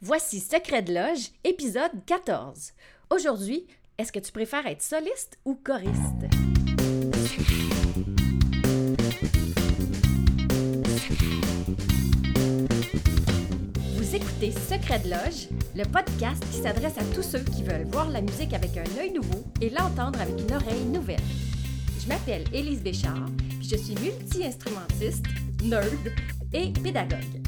Voici Secret de Loge, épisode 14. Aujourd'hui, est-ce que tu préfères être soliste ou choriste? Vous écoutez Secret de Loge, le podcast qui s'adresse à tous ceux qui veulent voir la musique avec un œil nouveau et l'entendre avec une oreille nouvelle. Je m'appelle Élise Béchard, puis je suis multi-instrumentiste, nerd et pédagogue.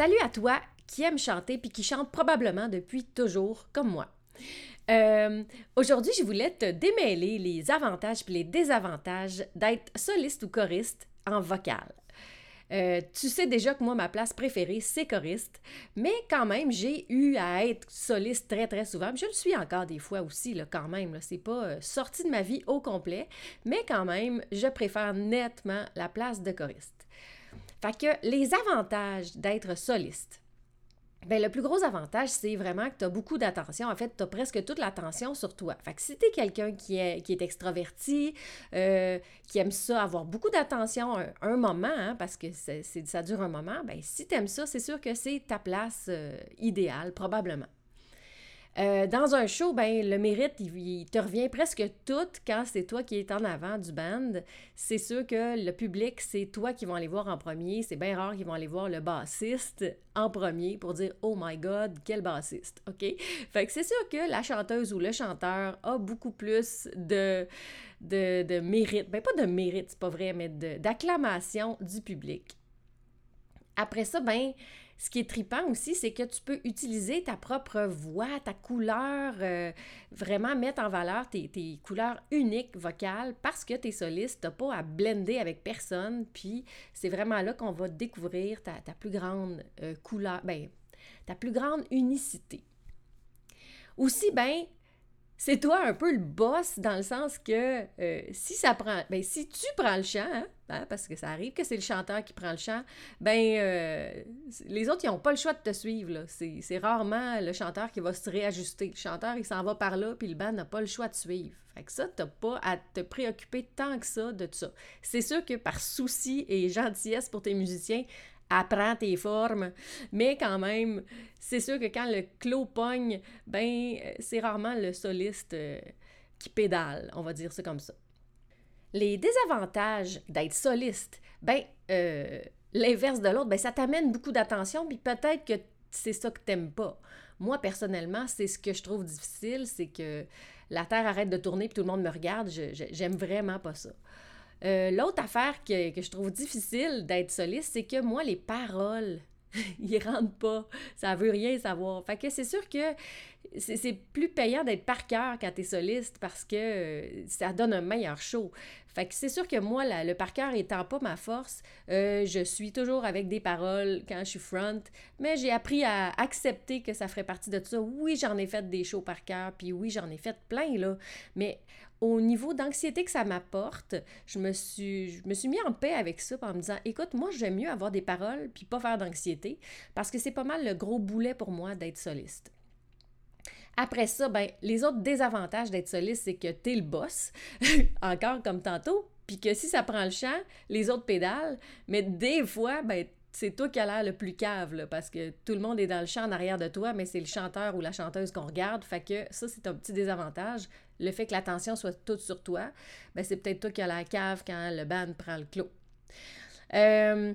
Salut à toi qui aime chanter puis qui chante probablement depuis toujours comme moi. Euh, aujourd'hui, je voulais te démêler les avantages et les désavantages d'être soliste ou choriste en vocal. Euh, tu sais déjà que moi, ma place préférée, c'est choriste, mais quand même, j'ai eu à être soliste très, très souvent. Je le suis encore des fois aussi, là, quand même. C'est pas euh, sorti de ma vie au complet, mais quand même, je préfère nettement la place de choriste. Fait que les avantages d'être soliste. Bien, le plus gros avantage, c'est vraiment que tu as beaucoup d'attention. En fait, tu as presque toute l'attention sur toi. Fait que si tu es quelqu'un qui est, qui est extraverti, euh, qui aime ça, avoir beaucoup d'attention un, moment, hein, parce que ça dure un moment, bien, si tu aimes ça, c'est sûr que c'est ta place euh, idéale, probablement. Euh, dans un show, ben, le mérite, il, te revient presque tout quand c'est toi qui es en avant du band. C'est sûr que le public, c'est toi qui vont aller voir en premier. C'est bien rare qu'ils vont aller voir le bassiste en premier pour dire Oh my God, quel bassiste. OK? Fait c'est sûr que la chanteuse ou le chanteur a beaucoup plus de, de, de mérite. Ben, pas de mérite, c'est pas vrai, mais d'acclamation du public. Après ça, ben, ce qui est tripant aussi, c'est que tu peux utiliser ta propre voix, ta couleur, euh, vraiment mettre en valeur tes, couleurs uniques vocales parce que tu es soliste, tu pas à blender avec personne. Puis c'est vraiment là qu'on va découvrir ta, plus grande euh, couleur, ben, ta plus grande unicité. Aussi, ben, c'est toi un peu le boss dans le sens que euh, si ça prend, ben si tu prends le chant, hein, hein, parce que ça arrive que c'est le chanteur qui prend le chant, ben euh, les autres ils n'ont pas le choix de te suivre C'est rarement le chanteur qui va se réajuster. Le chanteur il s'en va par là puis le band n'a pas le choix de suivre. Fait que ça t'as pas à te préoccuper tant que ça de ça. C'est sûr que par souci et gentillesse pour tes musiciens, apprends tes formes. Mais quand même, c'est sûr que quand le clos pogne, ben, c'est rarement le soliste euh, qui pédale, on va dire ça comme ça. Les désavantages d'être soliste, ben, euh, l'inverse de l'autre, ben, ça t'amène beaucoup d'attention, puis peut-être que c'est ça que t'aimes pas. Moi, personnellement, c'est ce que je trouve difficile, c'est que la Terre arrête de tourner puis tout le monde me regarde. J'aime vraiment pas ça. Euh, l'autre affaire que, que, je trouve difficile d'être soliste, c'est que moi, les paroles, ils rentrent pas. Ça veut rien savoir. Fait que c'est sûr que c'est plus payant d'être par cœur quand t'es soliste parce que euh, ça donne un meilleur show. Fait que c'est sûr que moi, le par cœur étant pas ma force, euh, je suis toujours avec des paroles quand je suis front, mais j'ai appris à accepter que ça ferait partie de ça. Oui, j'en ai fait des shows par cœur, puis oui, j'en ai fait plein, là, mais au niveau d'anxiété que ça m'apporte, je me suis je mis en paix avec ça en me disant écoute, moi j'aime mieux avoir des paroles puis pas faire d'anxiété parce que c'est pas mal le gros boulet pour moi d'être soliste. Après ça, ben, les autres désavantages d'être soliste, c'est que tu es le boss, encore comme tantôt, puis que si ça prend le champ, les autres pédalent, mais des fois, ben, c'est toi qui as l'air le plus cave, parce que tout le monde est dans le champ en arrière de toi, mais c'est le chanteur ou la chanteuse qu'on regarde. Fait que ça, c'est un petit désavantage. Le fait que l'attention soit toute sur toi, ben, c'est peut-être toi qui as la cave quand le band prend le clos. Euh,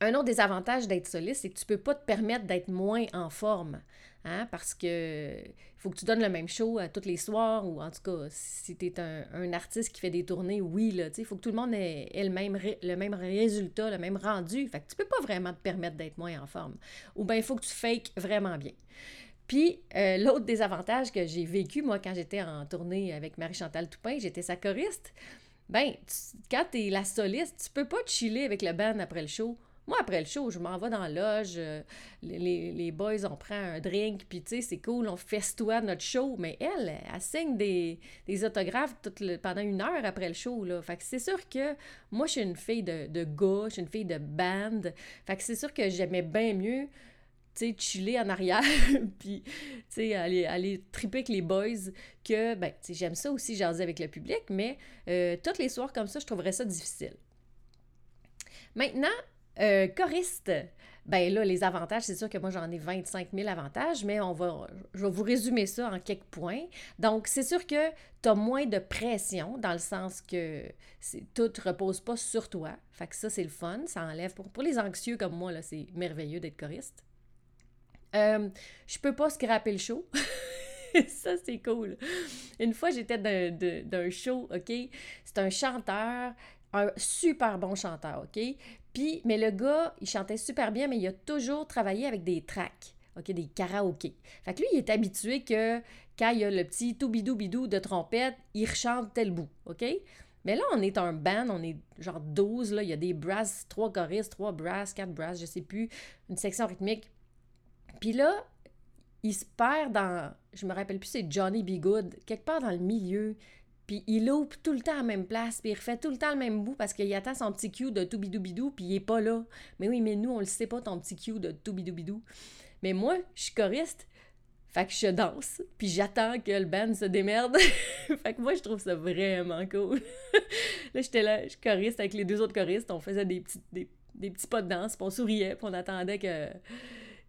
un autre désavantage d'être soliste, c'est que tu ne peux pas te permettre d'être moins en forme. Hein, parce que faut que tu donnes le même show à tous les soirs, ou en tout cas, si tu es un, artiste qui fait des tournées, oui, là, il faut que tout le monde ait, le, même le même résultat, le même rendu. Fait que tu peux pas vraiment te permettre d'être moins en forme. Ou bien il faut que tu fakes vraiment bien. Puis, euh, l'autre désavantage que j'ai vécu, moi, quand j'étais en tournée avec Marie-Chantal Toupin, j'étais sa choriste. ben, tu- quand t'es la soliste, tu peux pas chiller avec le band après le show. Moi, après le show, je m'en vais dans la loge, euh, les, les- boys, on prend un drink, puis tu sais, c'est cool, on festoie notre show. Mais elle, elle signe des, des autographes le- pendant une heure après le show, là. Fait que c'est sûr que moi, je suis une fille de, de gars, je suis une fille de band. Fait que c'est sûr que j'aimais bien mieux, tu sais, chiller en arrière, puis, tu sais, aller, aller triper avec les boys, que, ben, tu sais, j'aime ça aussi, jaser avec le public, mais euh, tous les soirs comme ça, je trouverais ça difficile. Maintenant, euh, choriste. Ben là, les avantages, c'est sûr que moi j'en ai 25 000 avantages, mais on va, je vais vous résumer ça en quelques points. Donc, c'est sûr que tu as moins de pression, dans le sens que tout ne repose pas sur toi. Fait que ça, c'est le fun, ça enlève. Pour, les anxieux comme moi, là, c'est merveilleux d'être choriste. Euh, je peux pas scraper le show. ça, c'est cool. Une fois, j'étais d'un show, OK? C'est un chanteur, un super bon chanteur, OK? Mais le gars, il chantait super bien, mais il a toujours travaillé avec des tracks, OK? Des karaokés. Fait que lui, il est habitué que quand il y a le petit toubidou-bidou de trompette, il rechante tel bout, OK? Mais là, on est un band, on est genre 12, là. Il y a des brasses, trois choristes, trois brasses, quatre brasses, je sais plus, une section rythmique. Puis là, il se perd dans, je me rappelle plus, c'est Johnny B. Good, quelque part dans le milieu. Puis il loupe tout le temps à la même place, puis il refait tout le temps le même bout parce qu'il attend son petit cue de tout bidou bidou, puis il est pas là. Mais oui, mais nous, on le sait pas, ton petit cue de tout bidou bidou. Mais moi, je suis choriste, fait que je danse, puis j'attends que le band se démerde. fait que moi, je trouve ça vraiment cool. là, j'étais là, je choriste avec les deux autres choristes, on faisait des petits, des, des petits pas de danse, puis on souriait, puis on attendait que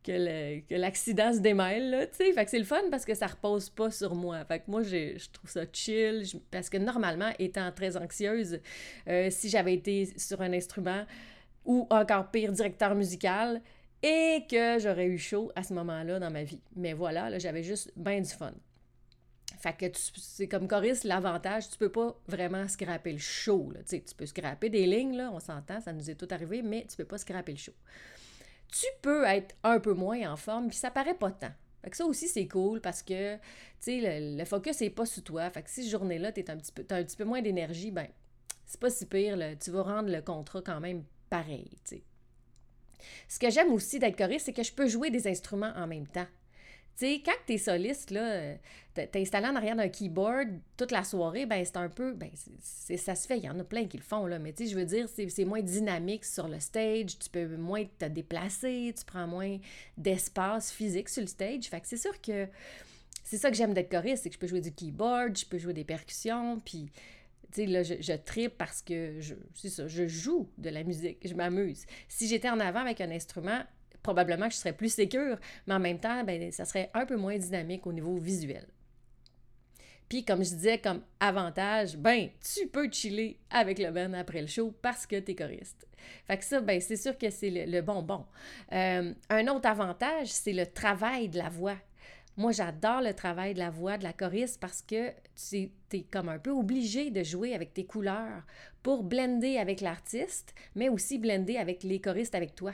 que l'accident se démêle, là, tu sais. Que c'est le fun parce que ça repose pas sur moi. Fait que moi, je trouve ça chill, parce que normalement, étant très anxieuse, euh, si j'avais été sur un instrument ou encore pire, directeur musical, et que j'aurais eu chaud à ce moment-là dans ma vie. Mais voilà, là, j'avais juste bien du fun. Fait que c'est comme choriste, l'avantage, tu peux pas vraiment scraper le show. Là. Tu peux scraper des lignes, là, on s'entend, ça nous est tout arrivé, mais tu peux pas scraper le show. Tu peux être un peu moins en forme, puis ça paraît pas tant. Fait que ça aussi, c'est cool parce que, tu sais, le, le focus n'est pas sur toi. Fait que si cette journée-là, tu t'as un petit peu moins d'énergie, ben, c'est pas si pire. Tu vas rendre le contrat quand même pareil, tu. Ce que j'aime aussi d'être choriste, c'est que je peux jouer des instruments en même temps. Tu quand t'es soliste, là, t'es installé en arrière d'un keyboard toute la soirée, ben c'est un peu, ben c'est- ça se fait, il y en a plein qui le font, là, mais tu je veux dire, c'est moins dynamique sur le stage, tu peux moins te déplacer, tu prends moins d'espace physique sur le stage, fait que c'est sûr que c'est ça que j'aime d'être choriste, c'est que je peux jouer du keyboard, je peux jouer des percussions, puis tu là, je, tripe parce que je, ça, je joue de la musique, je m'amuse. Si j'étais en avant avec un instrument, probablement que je serais plus sécure, mais en même temps, ben, ça serait un peu moins dynamique au niveau visuel. Puis, comme je disais, comme avantage, ben, tu peux chiller avec le band après le show parce que t'es choriste. Fait que ça, ben, c'est sûr que c'est le, bonbon. Euh, un autre avantage, c'est le travail de la voix. Moi, j'adore le travail de la voix, de la choriste, parce que tu es comme un peu obligé de jouer avec tes couleurs pour blender avec l'artiste, mais aussi blender avec les choristes avec toi.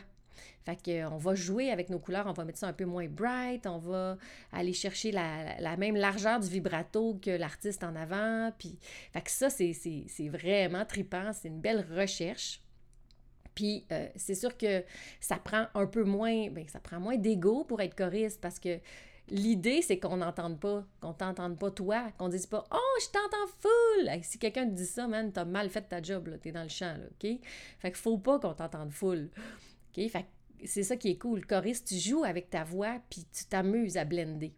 Fait que, on va jouer avec nos couleurs, on va mettre ça un peu moins bright, on va aller chercher la, même largeur du vibrato que l'artiste en avant. Puis, fait que ça, c'est, vraiment trippant, c'est une belle recherche. Puis, euh, c'est sûr que ça prend un peu moins, ben, ça prend moins d'ego pour être choriste parce que l'idée, c'est qu'on n'entende pas, qu'on t'entende pas toi, qu'on dise pas « Oh, je t'entends full! Si quelqu'un te dit ça, man, t'as mal fait ta job, t'es dans le champ, OK? Fait qu'il faut pas qu'on t'entende full. C'est ça qui est cool. Choriste, tu joues avec ta voix, puis tu t'amuses à blender.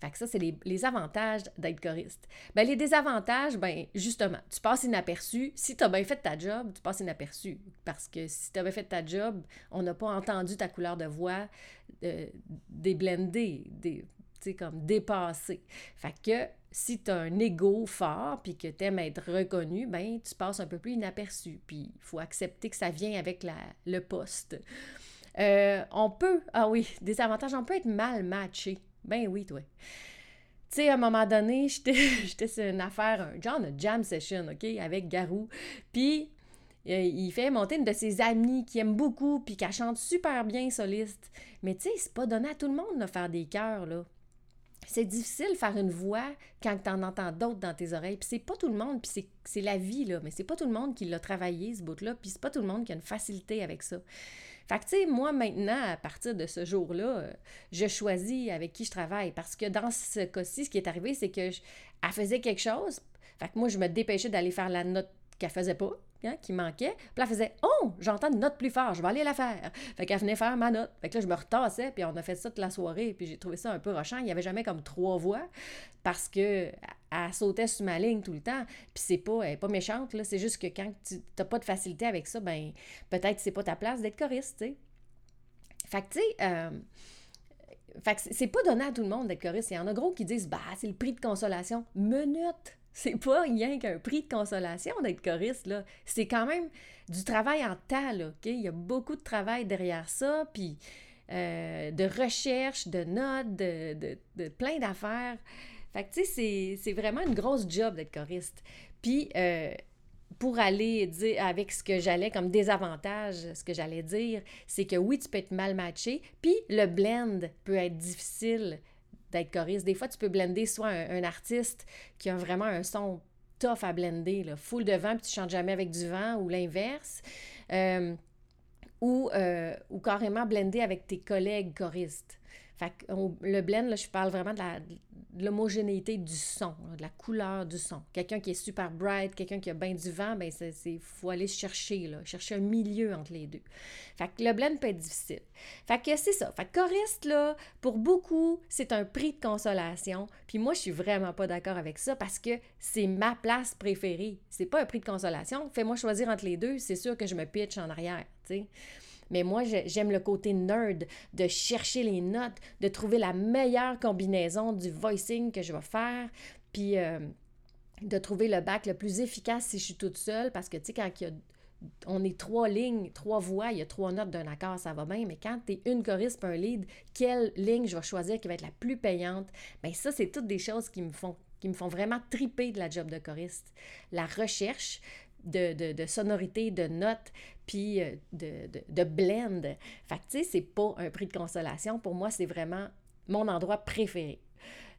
Fait que ça, c'est les, avantages d'être choriste. Ben, les désavantages, ben, justement, tu passes inaperçu. Si tu as bien fait ta job, tu passes inaperçu. Parce que si tu as bien fait ta job, on n'a pas entendu ta couleur de voix euh, déblender, des, sais, comme dépasser. Fait que si tu as un ego fort puis que tu aimes être reconnu, ben, tu passes un peu plus inaperçu. Puis il faut accepter que ça vient avec la, le poste. Euh, on peut, ah oui, des avantages, on peut être mal matché. Ben oui, toi. Tu sais, à un moment donné, j'étais sur une affaire, un genre de jam session, OK, avec Garou. Puis, euh, il fait monter une de ses amies qui aime beaucoup, puis qu'elle chante super bien soliste. Mais tu sais, c'est pas donné à tout le monde de faire des chœurs, là. C'est difficile faire une voix quand tu en entends d'autres dans tes oreilles. Puis c'est pas tout le monde, puis c'est la vie, là, mais c'est pas tout le monde qui l'a travaillé, ce bout-là, puis c'est pas tout le monde qui a une facilité avec ça. Fait que, tu sais, moi, maintenant, à partir de ce jour-là, euh, je choisis avec qui je travaille. Parce que dans ce cas-ci, ce qui est arrivé, c'est que faisait quelque chose. Fait que moi, je me dépêchais d'aller faire la note qu'elle faisait pas. Hein, qui manquait. Puis là, elle faisait Oh, j'entends une note plus fort, je vais aller la faire. Fait qu'elle venait faire ma note. Fait que là, je me retassais, puis on a fait ça toute la soirée, puis j'ai trouvé ça un peu rochant. Il n'y avait jamais comme trois voix parce que elle sautait sur ma ligne tout le temps. Puis c'est pas, elle est pas méchante, là. C'est juste que quand tu n'as pas de facilité avec ça, ben peut-être que c'est pas ta place d'être choriste, tu sais. Fait que, tu sais, euh, fait que c'est pas donné à tout le monde d'être choriste. Il y en a gros qui disent, bah, c'est le prix de consolation. Minute! C'est pas rien qu'un prix de consolation d'être choriste, là. C'est quand même du travail en tas, OK? Il y a beaucoup de travail derrière ça, puis euh, de recherche, de notes, de, plein d'affaires. Fait tu sais, c'est vraiment une grosse job d'être choriste. Puis, euh, pour aller dire avec ce que j'allais comme désavantage, ce que j'allais dire, c'est que oui, tu peux être mal matché, puis le blend peut être difficile d'être choriste. Des fois, tu peux blender soit un, artiste qui a vraiment un son tough à blender, full de vent, puis tu chantes jamais avec du vent, ou l'inverse. Euh, ou, euh, ou carrément blender avec tes collègues choristes. Le blend, là, je parle vraiment de l'homogénéité du son, de la couleur du son. Quelqu'un qui est super bright, quelqu'un qui a bien du vent, ben c'est faut aller chercher, là, chercher un milieu entre les deux. Fait le blend peut être difficile. Fait que c'est ça. Fait choriste, là, pour beaucoup, c'est un prix de consolation. Puis moi, je suis vraiment pas d'accord avec ça parce que c'est ma place préférée. C'est pas un prix de consolation. Fais-moi choisir entre les deux, c'est sûr que je me pitch en arrière. Mais moi, j'aime le côté nerd de chercher les notes, de trouver la meilleure combinaison du voicing que je vais faire, puis euh, de trouver le bac le plus efficace si je suis toute seule, parce que, tu sais, quand on est trois lignes, trois voix, il y a trois notes d'un accord, ça va bien, mais quand tu es une choriste un lead, quelle ligne je vais choisir qui va être la plus payante? Bien, ça, c'est toutes des choses qui me font qui me font vraiment triper de la job de choriste. La recherche, de, de, sonorité, de notes, puis euh, de, de, blend. Fait que, tu sais, c'est pas un prix de consolation. Pour moi, c'est vraiment mon endroit préféré.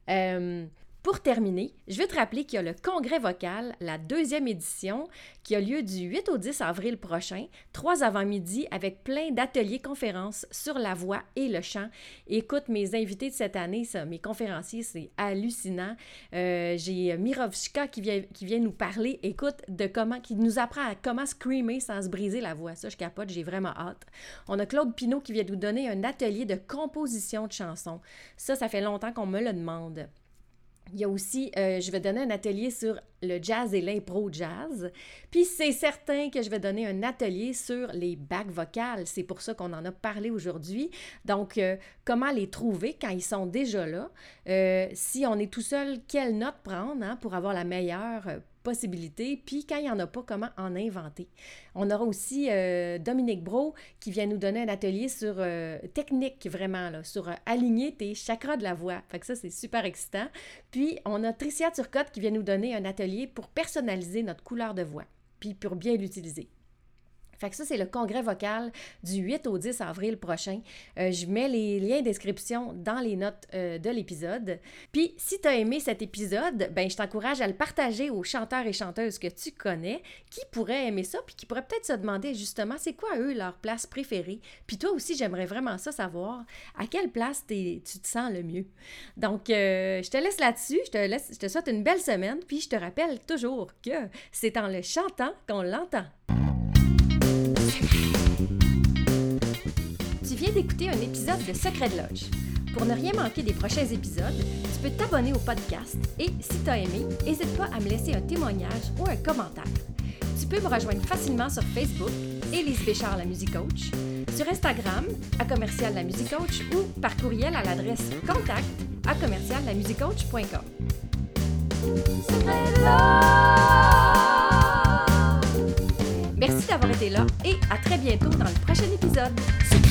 Euh, pour terminer, je vais te rappeler qu'il y a le Congrès vocal, la deuxième édition, qui a lieu du 8 au 10 avril prochain, trois avant-midi, avec plein d'ateliers conférences sur la voix et le chant. Écoute, mes invités de cette année, mes conférenciers, c'est hallucinant. Euh, j'ai Mirovchka qui vient, qui vient nous parler, écoute, de comment, qui nous apprend à comment screamer sans se briser la voix. Ça, je capote, j'ai vraiment hâte. On a Claude Pinault qui vient nous donner un atelier de composition de chansons. Ça, ça fait longtemps qu'on me le demande. Il y a aussi, euh, je vais donner un atelier sur le jazz et l'impro jazz. Puis c'est certain que je vais donner un atelier sur les bacs vocales. C'est pour ça qu'on en a parlé aujourd'hui. Donc, euh, comment les trouver quand ils sont déjà là? Euh, si on est tout seul, quelle note prendre hein, pour avoir la meilleure possibilités, puis quand il n'y en a pas, comment en inventer? On aura aussi euh, Dominique Bro qui vient nous donner un atelier sur euh, technique, vraiment, sur euh, aligner tes chakras de la voix. Fait que ça, c'est super excitant. Puis, on a Tricia Turcotte qui vient nous donner un atelier pour personnaliser notre couleur de voix, puis pour bien l'utiliser. Fait que ça, c'est le congrès vocal du 8 au 10 avril prochain. Euh, je mets les liens d'inscription dans les notes euh, de l'épisode. Puis, si tu as aimé cet épisode, ben je t'encourage à le partager aux chanteurs et chanteuses que tu connais qui pourraient aimer ça, puis qui pourraient peut-être se demander justement c'est quoi eux leur place préférée? Puis toi aussi, j'aimerais vraiment ça savoir à quelle place tu te sens le mieux? Donc, euh, je te laisse là-dessus. Je te, laisse, je te souhaite une belle semaine, puis je te rappelle toujours que c'est en le chantant qu'on l'entend. Viens d'écouter un épisode de Secret de Lodge. Pour ne rien manquer des prochains épisodes, tu peux t'abonner au podcast et, si tu as aimé, n'hésite pas à me laisser un témoignage ou un commentaire. Tu peux me rejoindre facilement sur Facebook, Élise Béchard, la musique coach, sur Instagram, à commercial la musique coach ou par courriel à l'adresse contact à commercial la musique. Merci d'avoir été là et à très bientôt dans le prochain épisode.